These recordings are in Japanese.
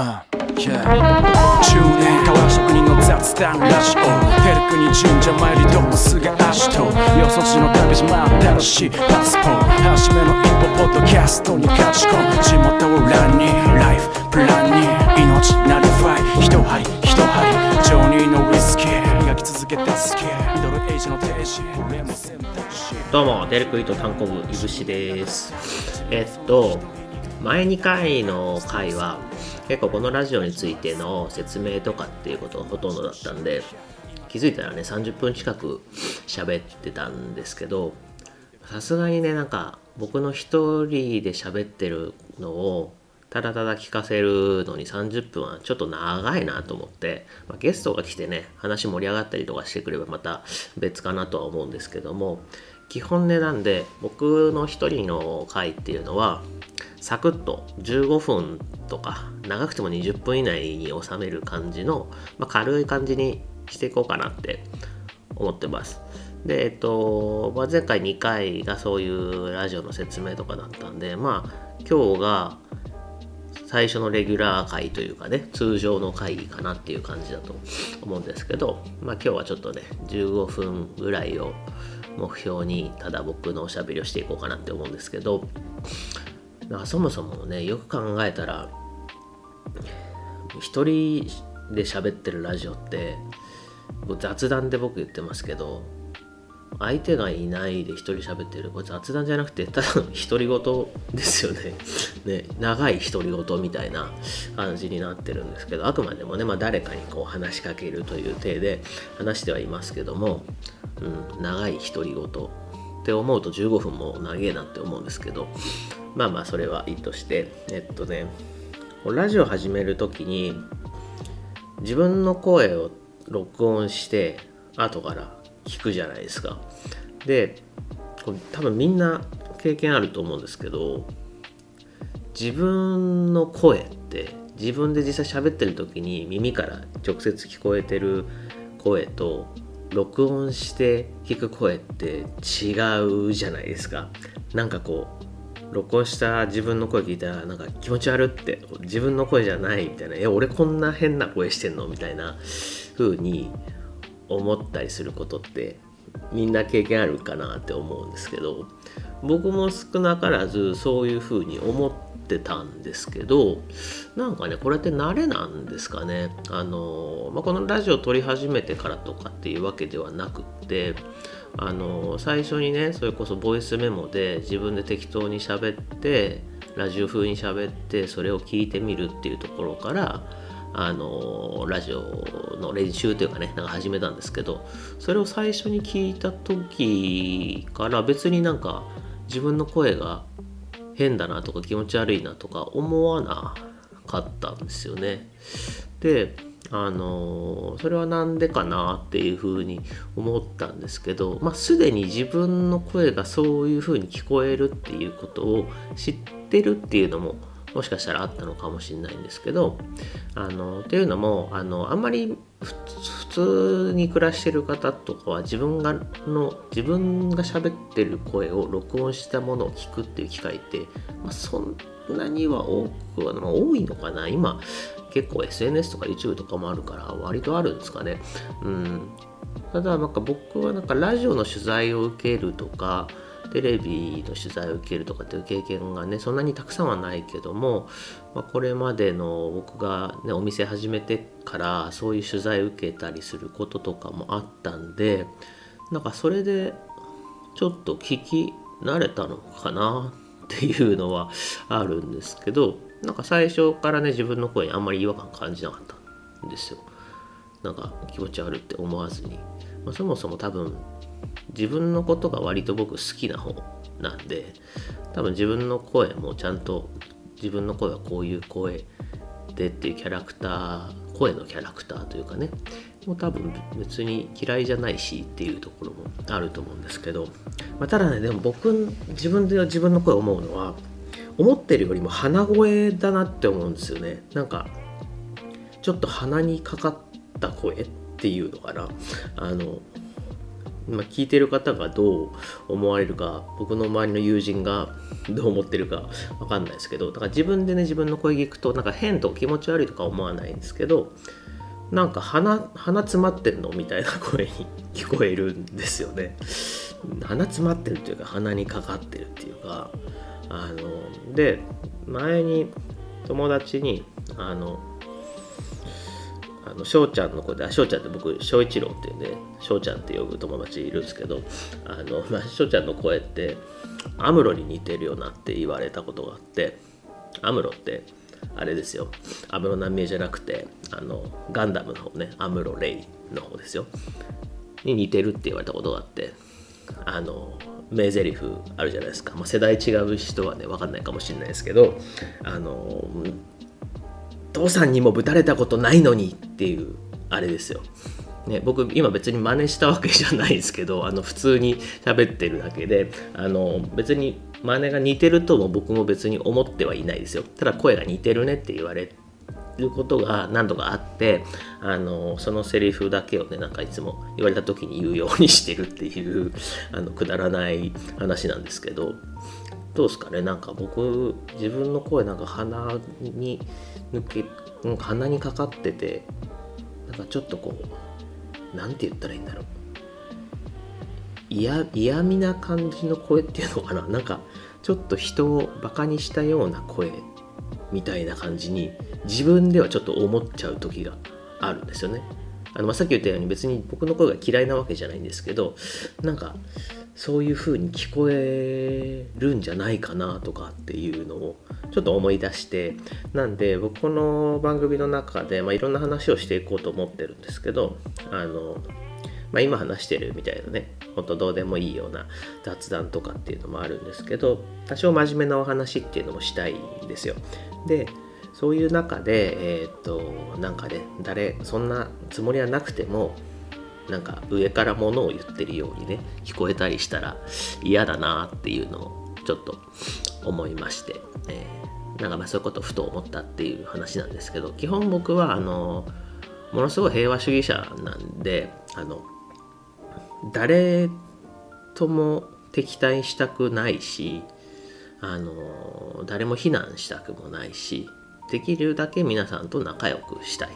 Uh, yeah. 10年変わら職人の雑談ラジオテルクに神社参りドックスが足とよそ地の旅路新しいパスポート初めの一歩ポッドキャストに勝ち込む。地元を欄にライフプランに命なりファイ。一針一針ジョニーのウイスキー。磨き続けたスキーミドルエイジの定時俺も選択肢どうも、デルクイート単行部、いぶしです。えっと、前2回の回は、結構このラジオについての説明とかっていうことがほとんどだったんで、気づいたらね、30分近く喋ってたんですけど、さすがにね、なんか、僕の一人で喋ってるのを、ただただ聞かせるのに30分はちょっと長いなと思って、まあ、ゲストが来てね話盛り上がったりとかしてくればまた別かなとは思うんですけども基本ねなんで僕の一人の回っていうのはサクッと15分とか長くても20分以内に収める感じの、まあ、軽い感じにしていこうかなって思ってます。で、えっと、まあ、前回2回がそういうラジオの説明とかだったんで、まあ、今日が最初のレギュラー回というかね、通常の会議かなっていう感じだと思うんですけど、まあ今日はちょっとね、15分ぐらいを目標に、ただ僕のおしゃべりをしていこうかなって思うんですけど、まそもそもね、よく考えたら、一人で喋ってるラジオって、雑談で僕言ってますけど、相手がいないで一人喋ってる。これ雑談じゃなくてただの独り言ですよね。ね長い独り言みたいな感じになってるんですけどあくまでもね、まあ、誰かにこう話しかけるという体で話してはいますけども、うん、長い独り言って思うと15分も長えなって思うんですけどまあまあそれはいいとしてえっとねラジオ始める時に自分の声を録音して後から聞くじゃないですか。で多分みんな経験あると思うんですけど自分の声って自分で実際喋ってる時に耳から直接聞こえてる声と録音して聞く声って違うじゃないですか。なんかこう録音した自分の声聞いたらなんか気持ち悪って自分の声じゃないみたいな「え俺こんな変な声してんの?」みたいな風に思ったりすることってみんな経験あるかなって思うんですけど僕も少なからずそういうふうに思ってたんですけどなんかねこれって慣れなんですかね。あの、まあ、このラジオ撮り始めてからとかっていうわけではなくってあの最初にねそれこそボイスメモで自分で適当に喋ってラジオ風に喋ってそれを聞いてみるっていうところからあのラジオの練習というかねなんか始めたんですけどそれを最初に聞いた時から別になんか自分の声が変だなとか気持ち悪いなとか思わなかったんですよね。であのそれは何でかなっていうふうに思ったんですけど、まあ、すでに自分の声がそういうふうに聞こえるっていうことを知ってるっていうのももしかしたらあったのかもしれないんですけどあのっていうのもあのあんまり普通に暮らしてる方とかは自分がの自分が喋ってる声を録音したものを聞くっていう機会って、まあ、そんなには多くは、まあ、多いのかな今結構 SNS とか YouTube とかもあるから割とあるんですかね。うん、ただなんか僕はなんかラジオの取材を受けるとかテレビの取材を受けるとかっていう経験がねそんなにたくさんはないけども、まあ、これまでの僕が、ね、お店始めてからそういう取材受けたりすることとかもあったんでなんかそれでちょっと聞き慣れたのかなっていうのはあるんですけどなんか最初からね自分の声にあんまり違和感感じなかったんですよ。なんか気持ち悪いって思わずに、まあ、そもそも多分自分のことが割と僕好きな方なんで多分自分の声もちゃんと自分の声はこういう声でっていうキャラクター声のキャラクターというかねもう多分別に嫌いじゃないしっていうところもあると思うんですけど、まあ、ただねでも僕自分で自分の声思うのは思ってるよりも鼻声だなって思うんですよね。なんかちょっと鼻にかかった声っていうのかな。あのまあ、聞いてる方がどう思われるか僕の周りの友人が どう思ってるか分かんないですけどだから自分でね自分の声聞くとなんか変と気持ち悪いとか思わないんですけどなんか鼻鼻詰まってるのみたいな声に聞こえるんですよね。鼻詰まってるっていうか鼻にかかってるっていうかあので前に友達にあのあの翔ちゃんの子で翔ちゃんって僕翔一郎っていうね翔ちゃんって呼ぶ友達いるんですけどあの、まあ、翔ちゃんの声ってアムロに似てるよなって言われたことがあってアムロってあれですよ。安室奈美恵じゃなくてあのガンダムの方ねアムロ・レイの方ですよ。に似てるって言われたことがあってあの名台詞あるじゃないですか、まあ、世代違う人はね分かんないかもしれないですけどあの父さんにもぶたれたことないのにっていうあれですよ。ね、僕今別に真似したわけじゃないですけど あの普通に喋ってるだけであの別に真似が似てるとも僕も別に思ってはいないですよただ声が似てるねって言われることが何度かあってあのそのセリフだけをねなんかいつも言われた時に言うようにしてるっていう あのくだらない話なんですけどどうですかね？なんか僕自分の声なんか鼻に抜け鼻にかかっててなんかちょっとこう何て言ったらいいんだろう嫌嫌味な感じの声っていうのかななんかちょっと人をバカにしたような声みたいな感じに自分ではちょっと思っちゃう時があるんですよね。あのまあ、さっき言ったように別に僕の声が嫌いなわけじゃないんですけどなんかそういう風に聞こえるんじゃないかなとかっていうのをちょっと思い出してなんで僕この番組の中で、まあ、いろんな話をしていこうと思ってるんですけどあの、まあ、今話してるみたいなねほんとどうでもいいような雑談とかっていうのもあるんですけど多少真面目なお話っていうのもしたいんですよ。でそういう中で、えっ、となんかね誰そんなつもりはなくてもなんか上からものを言ってるようにね聞こえたりしたら嫌だなっていうのをちょっと思いまして、えー、なんかまあそういうことをふと思ったっていう話なんですけど基本僕はあのものすごい平和主義者なんであの誰とも敵対したくないしあの誰も非難したくもないしできるだけ皆さんと仲良くしたい。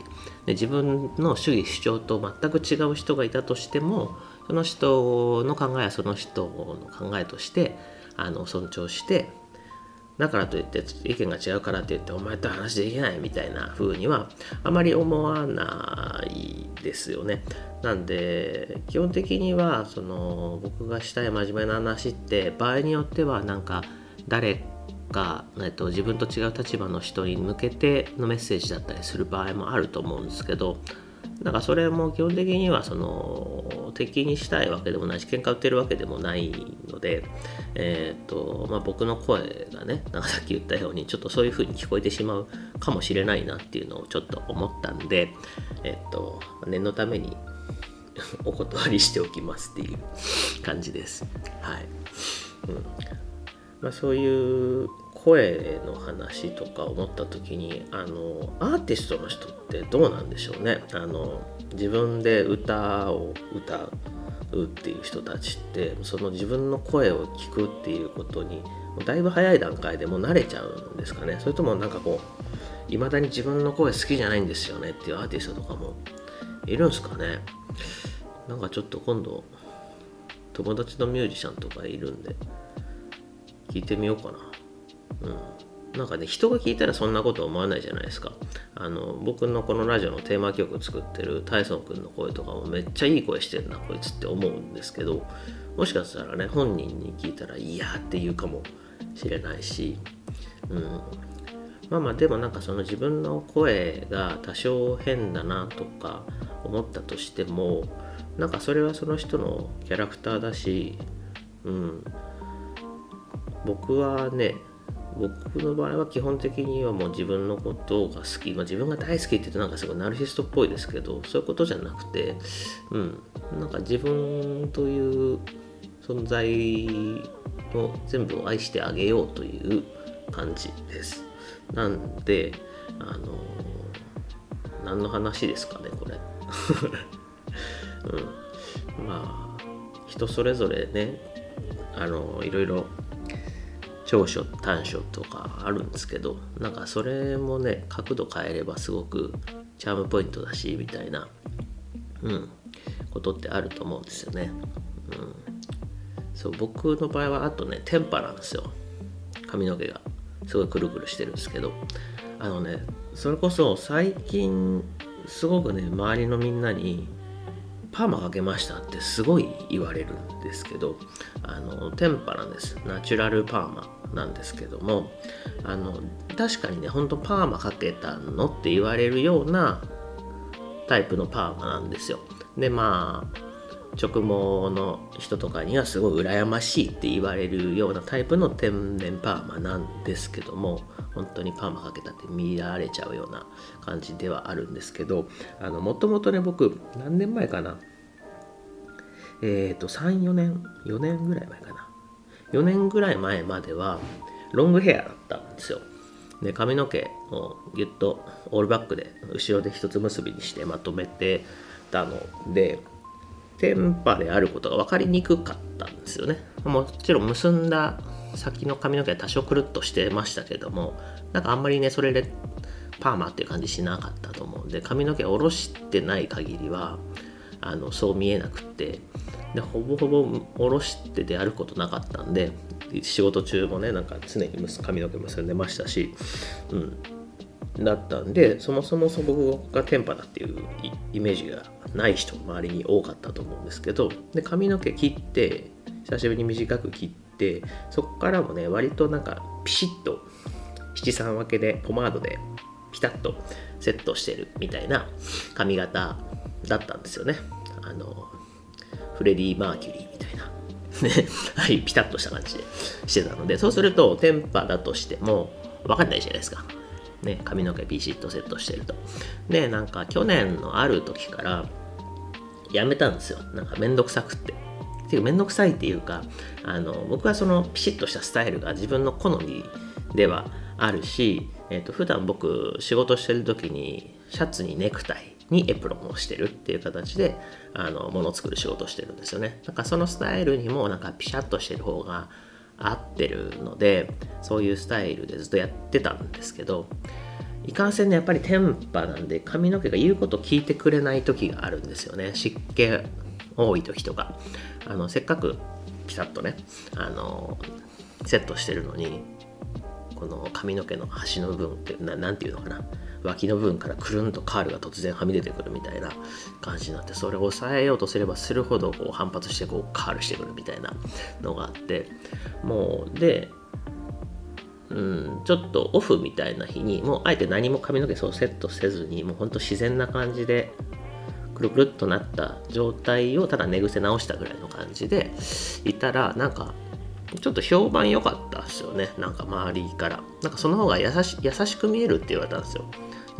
で自分の主義主張と全く違う人がいたとしてもその人の考えはその人の考えとしてあの尊重してだからといって意見が違うからといってお前と話できないみたいな風にはあまり思わないですよね。なんで基本的にはその僕がしたい真面目な話って場合によってはなんか誰か、えっと、自分と違う立場の人に向けてのメッセージだったりする場合もあると思うんですけどだかそれも基本的にはその敵にしたいわけでもないし喧嘩売ってるわけでもないので、えーとまあ、僕の声がねなんかさっき言ったようにちょっとそういう風に聞こえてしまうかもしれないなっていうのをちょっと思ったんで、えっ、ー、と念のために お断りしておきますっていう感じです。はい、うんまあ、そういう声の話とか思った時にあのアーティストの人ってどうなんでしょうね。あの自分で歌を歌うっていう人たちってその自分の声を聞くっていうことにだいぶ早い段階でもう慣れちゃうんですかね。それともなんかこういまだに自分の声好きじゃないんですよねっていうアーティストとかもいるんですかね。なんかちょっと今度友達のミュージシャンとかいるんで聞いてみようかな。うん、なんかね人が聞いたらそんなこと思わないじゃないですか。あの僕のこのラジオのテーマ曲作ってるタイソン君の声とかもめっちゃいい声してるなこいつって思うんですけどもしかしたらね本人に聞いたらいやって言うかもしれないし、うん、まあまあでもなんかその自分の声が多少変だなとか思ったとしてもなんかそれはその人のキャラクターだし、うん、僕はね僕の場合は基本的にはもう自分のことが好き、まあ、自分が大好きって言うとなんかすごいナルシストっぽいですけどそういうことじゃなくてうんなんか自分という存在を全部を愛してあげようという感じです。なんであの何の話ですかねこれ。うんまあ人それぞれねあのいろいろ長所短所とかあるんですけどなんかそれもね角度変えればすごくチャームポイントだしみたいな、うん、ことってあると思うんですよね。うん、そう僕の場合はあとねテンパなんですよ。髪の毛が。すごいくるくるしてるんですけど。あのねそれこそ最近すごくね周りのみんなにパーマかけましたってすごい言われるんですけどあのテンパなんです。ナチュラルパーマ。なんですけどもあの確かにねほんとパーマかけたのって言われるようなタイプのパーマなんですよ。でまあ直毛の人とかにはすごい羨ましいって言われるようなタイプの天然パーマなんですけども本当にパーマかけたって見られちゃうような感じではあるんですけどもともとね僕何年前かな？えっ、ー、と34年4年ぐらい前かな。4年ぐらい前まではロングヘアだったんですよ。で髪の毛をギュッとオールバックで後ろで一つ結びにしてまとめてたのでテンパであることが分かりにくかったんですよね。もちろん結んだ先の髪の毛は多少くるっとしてましたけどもなんかあんまりねそれでパーマっていう感じしなかったと思うんで髪の毛下ろしてない限りはあのそう見えなくってでほぼほぼ下ろしてであることなかったんで仕事中もねなんか常に髪の毛結んでましたし、うん、だったんでそもそも僕がテンパだっていうイメージがない人周りに多かったと思うんですけどで髪の毛切って久しぶりに短く切ってそこからもね割となんかピシッと七三分けでポマードでピタッとセットしてるみたいな髪型だったんですよね。あのフレディ・マーキュリーみたいな はい、ピタッとした感じでしてたので、そうすると、テンパだとしても、分かんないじゃないですか。ね、髪の毛ピシッとセットしてると。で、なんか去年のある時から、やめたんですよ。なんかめんどくさくって。っていうめんどくさいっていうか、あの、僕はそのピシッとしたスタイルが自分の好みではあるし、えっ、ー、と、普段僕仕事してる時にシャツにネクタイにエプロンをしてるっていう形であの物を作る仕事をしてるんですよね。なんかそのスタイルにもなんかピシャッとしてる方が合ってるのでそういうスタイルでずっとやってたんですけどいかんせんねやっぱりテンパなんで髪の毛が言うこと聞いてくれない時があるんですよね湿気多い時とかあのせっかくピタッとねあのセットしてるのにこの髪の毛の端の部分って何て言うのかな。脇の部分からくるんとカールが突然はみ出てくるみたいな感じになってそれを抑えようとすればするほどこう反発してこうカールしてくるみたいなのがあってもうでうん、ちょっとオフみたいな日にもうあえて何も髪の毛そうセットせずにもうほんと自然な感じでくるくるっとなった状態をただ寝癖直したぐらいの感じでいたらなんかちょっと評判良かったですよね。なんか周りから。なんかその方が優し優しく見えるって言われたんですよ。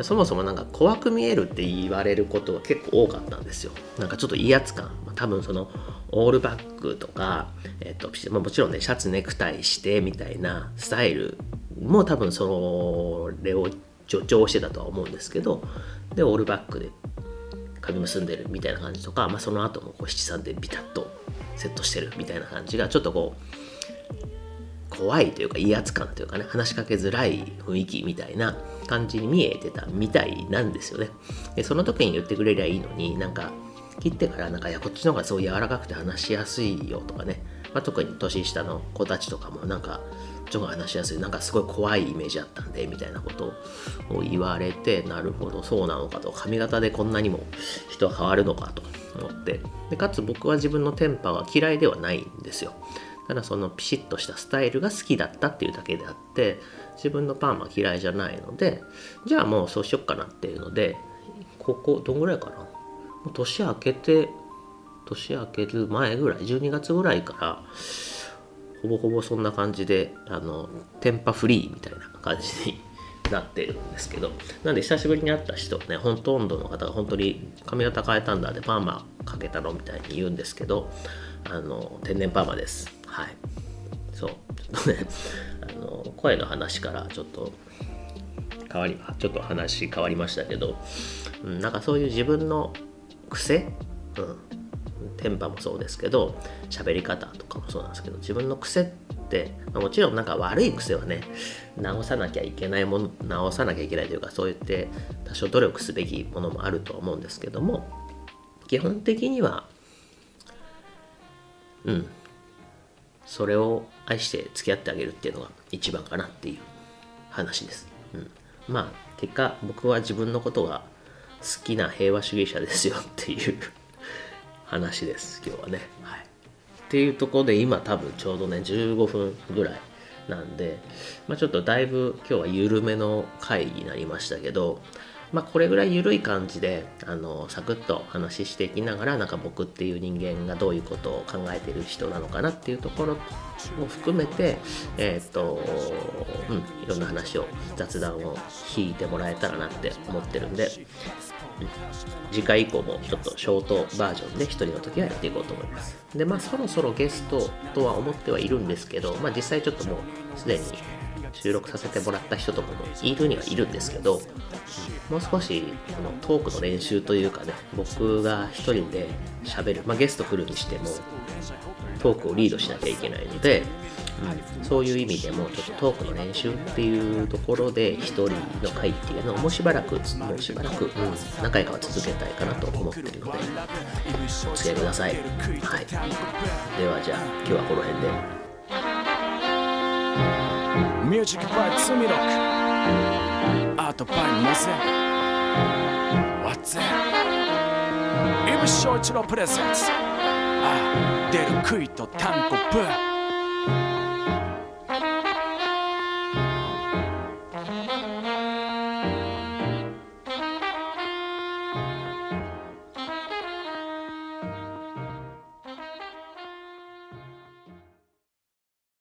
そもそもなんか怖く見えるって言われることが結構多かったんですよ。なんかちょっと威圧感、まあ、多分そのオールバックとか、えっとま、もちろんねシャツネクタイしてみたいなスタイルも多分それを助長してたとは思うんですけどでオールバックで髪結んでるみたいな感じとか、まあ、その後もこう七三でビタッとセットしてるみたいな感じがちょっとこう怖いというか威圧感というかね話しかけづらい雰囲気みたいな感じに見えてたみたいなんですよね。でその時に言ってくれりゃいいのになんか切ってからなんかいやこっちの方がそう柔らかくて話しやすいよとかね、まあ、特に年下の子たちとかもなんかちょっと話しやすいなんかすごい怖いイメージあったんでみたいなことを言われてなるほどそうなのかと。髪型でこんなにも人は変わるのかと思って。でかつ僕は自分のテンパは嫌いではないんですよ。ただそのピシッとしたスタイルが好きだったっていうだけであって自分のパーマ嫌いじゃないのでじゃあもうそうしよっかなっていうのでここどんぐらいかな？もう年明けて年明ける前ぐらい12月ぐらいからほぼほぼそんな感じであのテンパフリーみたいな感じになってるんですけどなんで久しぶりに会った人ねほとんどの方が本当に髪型変えたんだでパーマかけたのみたいに言うんですけどあの天然パーマです。はい。そう。ちょっとねあの声の話からちょっと変わりちょっと話変わりましたけど、うん、なんかそういう自分の癖、うん、テンパもそうですけど喋り方とかもそうなんですけど自分の癖ってもちろんなんか悪い癖はね直さなきゃいけないもの直さなきゃいけないというかそう言って多少努力すべきものもあるとは思うんですけども基本的にはうんそれを愛して付き合ってあげるっていうのが一番かなっていう話です、うん、まあ結果僕は自分のことが好きな平和主義者ですよっていう話です今日はね、はい、っていうところで今多分ちょうどね15分ぐらいなんで、まあ、ちょっとだいぶ今日は緩めの回になりましたけどまあ、これぐらい緩い感じであのサクッと話していきながらなんか僕っていう人間がどういうことを考えてる人なのかなっていうところも含めて、えっ、とうん、いろんな話を雑談を引いてもらえたらなって思ってるんで、うん、次回以降もちょっとショートバージョンで1人の時はやっていこうと思います。でまあそろそろゲストとは思ってはいるんですけど、まあ、実際ちょっともうすでに収録させてもらった人とかもいるにはいるんですけど、もう少しこのトークの練習というかね、僕が一人で喋る、まあ、ゲスト来るにしても、トークをリードしなきゃいけないので、うん、そういう意味でもちょっとトークの練習っていうところで一人の回っていうのをもうしばらくもうしばらく、うん、何回かは続けたいかなと思ってるのでお付き合いください、はい、ではじゃあ今日はこの辺で。ミュージックバイツミロックアートバイモゼ What's that? イブショイチのプレゼンツあ出る杭とタンコブ